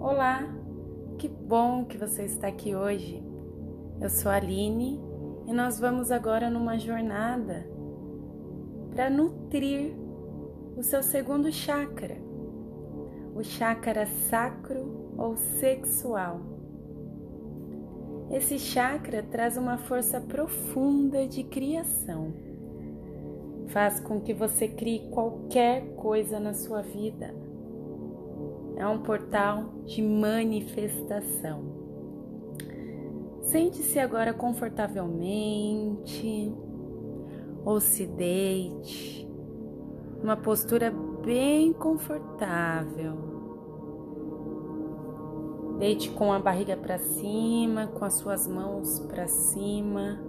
Olá, que bom que você está aqui hoje. Eu sou a Aline e nós vamos agora numa jornada para nutrir o seu segundo chakra, o chakra sacro ou sexual. Esse chakra traz uma força profunda de criação. Faz com que você crie qualquer coisa na sua vida é um portal de manifestação. Sente-se agora confortavelmente ou se deite, uma postura bem confortável. Deite com a barriga para cima, com as suas mãos para cima.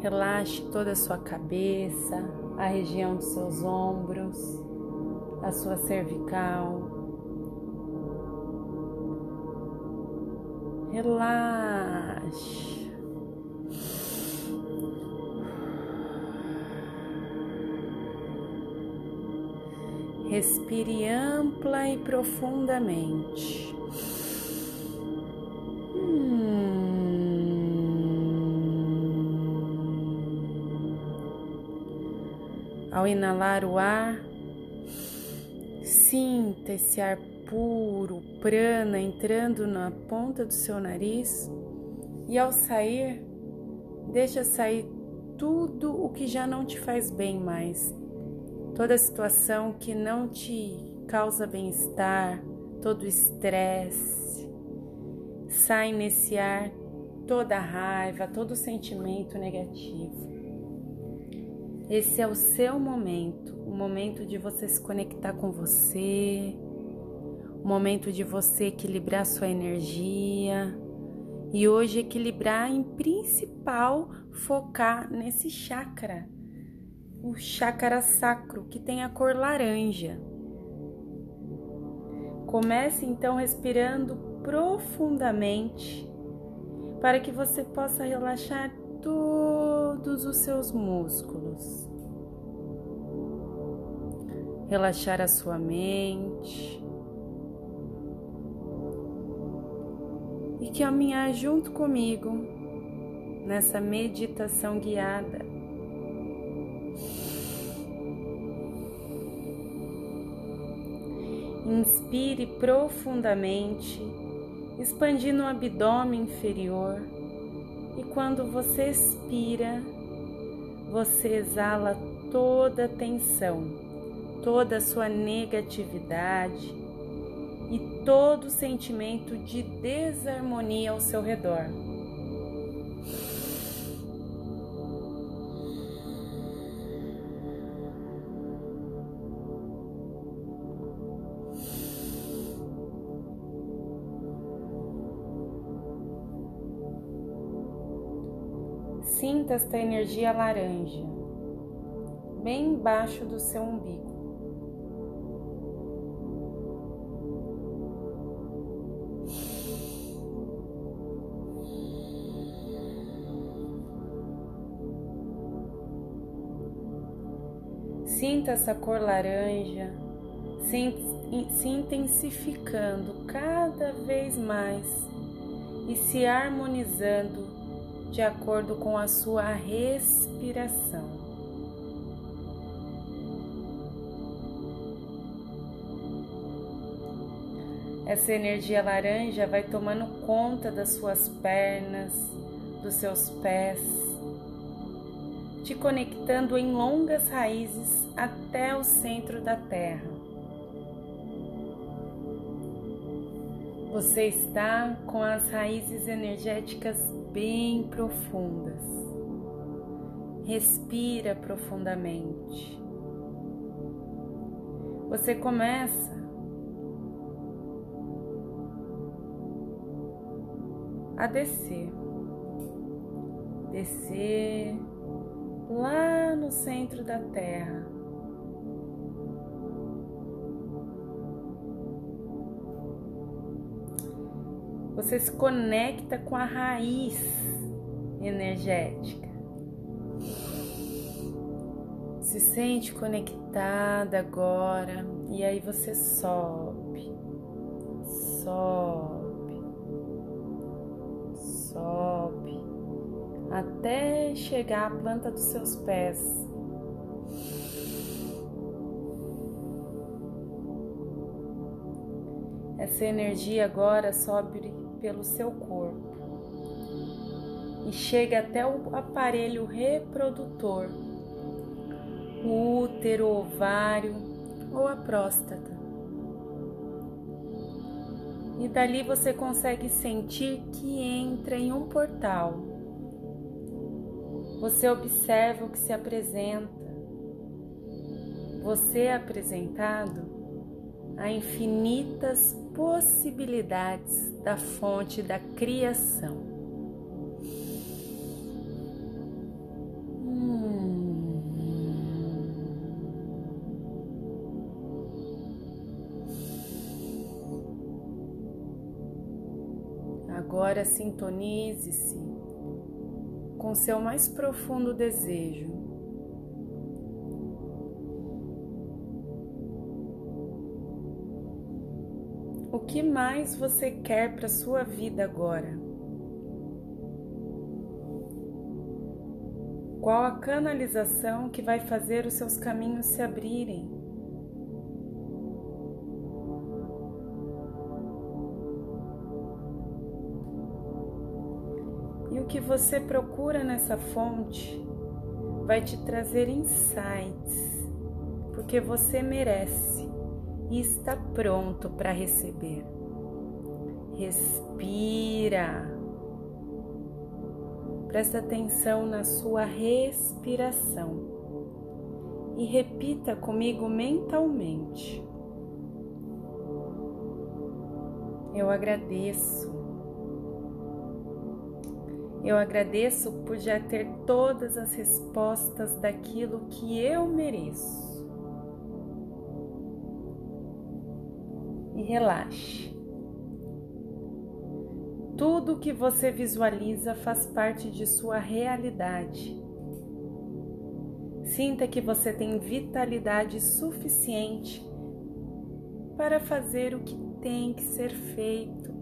Relaxe toda a sua cabeça, a região dos seus ombros, a sua cervical. Relaxe. Respire ampla e profundamente. Ao inalar o ar, sinta esse ar puro, prana entrando na ponta do seu nariz e ao sair, deixa sair tudo o que já não te faz bem mais. Toda situação que não te causa bem-estar, todo estresse. Sai nesse ar toda raiva, todo sentimento negativo. Esse é o seu momento, o momento de você se conectar com você, momento de você equilibrar sua energia. E hoje equilibrar em principal focar nesse chakra, o chakra sacro que tem a cor laranja. Comece então respirando profundamente para que você possa relaxar todos os seus músculos. Relaxar a sua mente. e caminhar junto comigo nessa meditação guiada. Inspire profundamente, expandindo o abdômen inferior, quando você expira, você exala toda a tensão, toda a sua negatividade e todo sentimento de desarmonia ao seu redor. Sinta esta energia laranja bem embaixo do seu umbigo. Sinta essa cor laranja se intensificando cada vez mais e se harmonizando de acordo com a sua respiração. Essa energia laranja vai tomando conta das suas pernas, dos seus pés, te conectando em longas raízes até o centro da Terra. Você está com as raízes energéticas bem profundas. Respira profundamente. Você começa a descer, descer lá no centro da Terra. Você se conecta com a raiz energética. Se sente conectada agora E aí você sobe, sobe, sobe, até chegar à planta dos seus pés. Essa energia agora sobe pelo seu corpo e chega até o aparelho reprodutor, o útero, o ovário ou a próstata. E dali você consegue sentir que entra em um portal. Você observa o que se apresenta. Você é apresentado a infinitas possibilidades da fonte da criação. Agora sintonize-se com seu mais profundo desejo. O que mais você quer para sua vida agora? Qual a canalização que vai fazer os seus caminhos se abrirem? o que você procura nessa fonte vai te trazer insights, porque você merece e está pronto para receber. Respira. Presta atenção na sua respiração e repita comigo mentalmente. Eu agradeço eu agradeço por já ter todas as respostas daquilo que eu mereço. Relaxe. Tudo que você visualiza faz parte de sua realidade. Sinta que você tem vitalidade suficiente para fazer o que tem que ser feito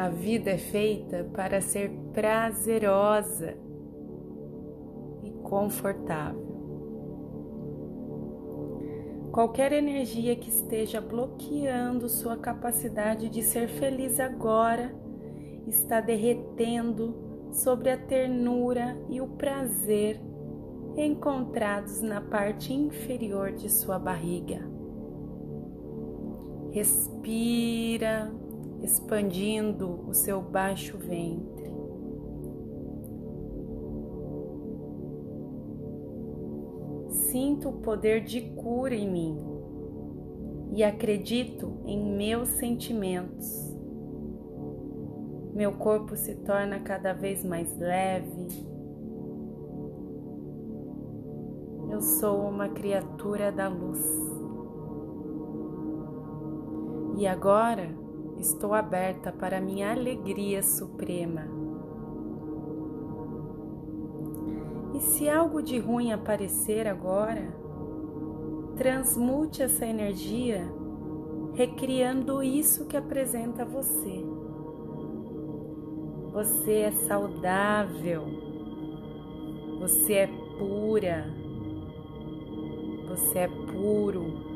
A vida é feita para ser prazerosa e confortável. Qualquer energia que esteja bloqueando sua capacidade de ser feliz agora está derretendo sobre a ternura e o prazer encontrados na parte inferior de sua barriga. Respira expandindo o seu baixo ventre. Sinto o poder de cura em mim e acredito em meus sentimentos. Meu corpo se torna cada vez mais leve. Eu sou uma criatura da luz. E agora estou aberta para minha alegria suprema. E se algo de ruim aparecer agora, transmute essa energia recriando isso que apresenta você. Você é saudável, você é pura, você é puro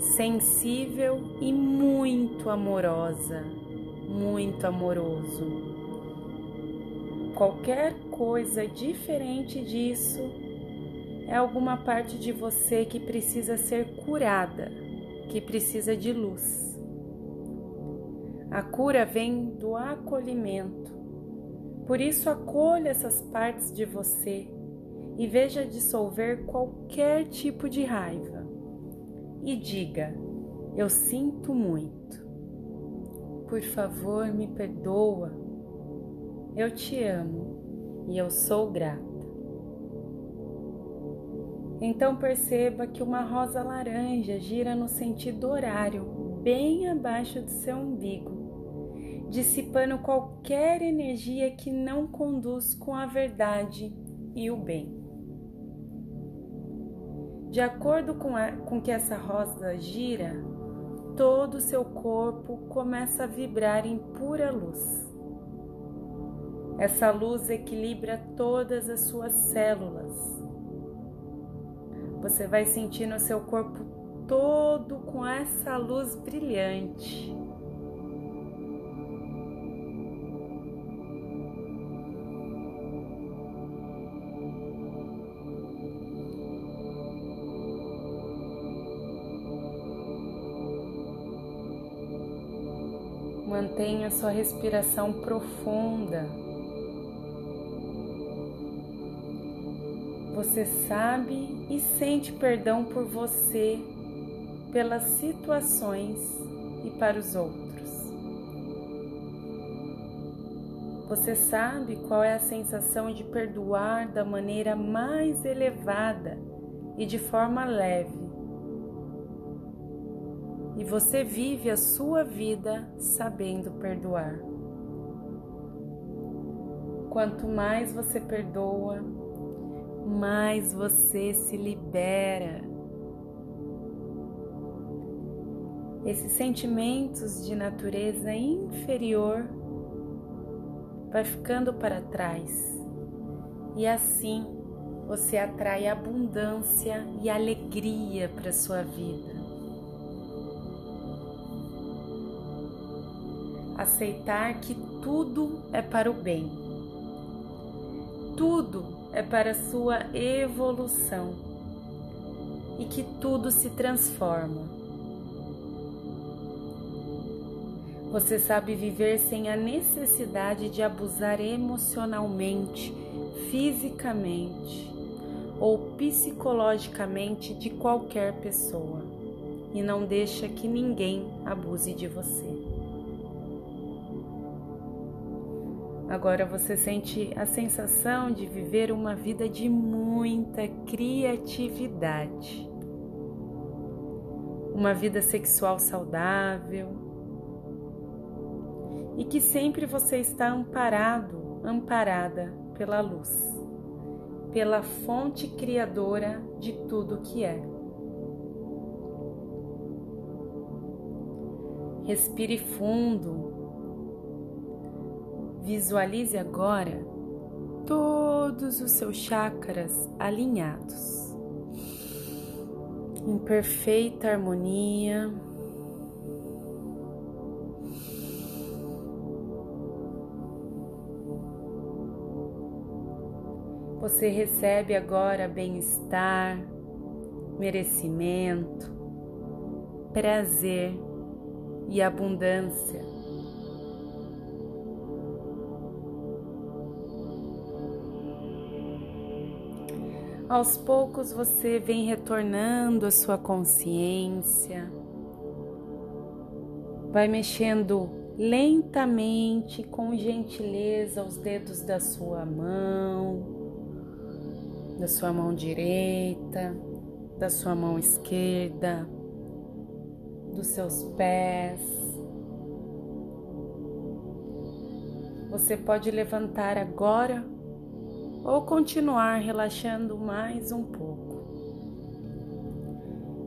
sensível e muito amorosa, muito amoroso. Qualquer coisa diferente disso é alguma parte de você que precisa ser curada, que precisa de luz. A cura vem do acolhimento. Por isso, acolha essas partes de você e veja dissolver qualquer tipo de raiva e diga: Eu sinto muito. Por favor, me perdoa. Eu te amo e eu sou grata. Então perceba que uma rosa laranja gira no sentido horário, bem abaixo do seu umbigo, dissipando qualquer energia que não conduz com a verdade e o bem. De acordo com, a, com que essa rosa gira, todo o seu corpo começa a vibrar em pura luz. Essa luz equilibra todas as suas células. Você vai sentir no seu corpo todo com essa luz brilhante. Mantenha sua respiração profunda. Você sabe e sente perdão por você, pelas situações e para os outros. Você sabe qual é a sensação de perdoar da maneira mais elevada e de forma leve e você vive a sua vida sabendo perdoar. Quanto mais você perdoa, mais você se libera. Esses sentimentos de natureza inferior vai ficando para trás e assim você atrai abundância e alegria para sua vida. aceitar que tudo é para o bem. Tudo é para sua evolução e que tudo se transforma. Você sabe viver sem a necessidade de abusar emocionalmente, fisicamente ou psicologicamente de qualquer pessoa e não deixa que ninguém abuse de você. Agora você sente a sensação de viver uma vida de muita criatividade, uma vida sexual saudável. E que sempre você está amparado, amparada pela luz, pela fonte criadora de tudo que é. Respire fundo Visualize agora todos os seus chakras alinhados, em perfeita harmonia. Você recebe agora bem-estar, merecimento, prazer e abundância. Aos poucos você vem retornando a sua consciência, vai mexendo lentamente, com gentileza, os dedos da sua mão, da sua mão direita, da sua mão esquerda, dos seus pés. Você pode levantar agora ou continuar relaxando mais um pouco.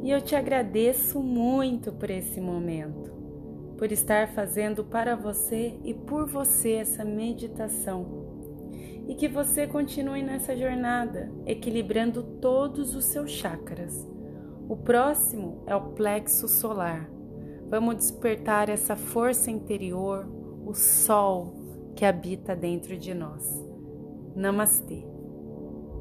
E eu te agradeço muito por esse momento, por estar fazendo para você e por você essa meditação. E que você continue nessa jornada, equilibrando todos os seus chakras. O próximo é o plexo solar. Vamos despertar essa força interior, o sol que habita dentro de nós. नमस्ते।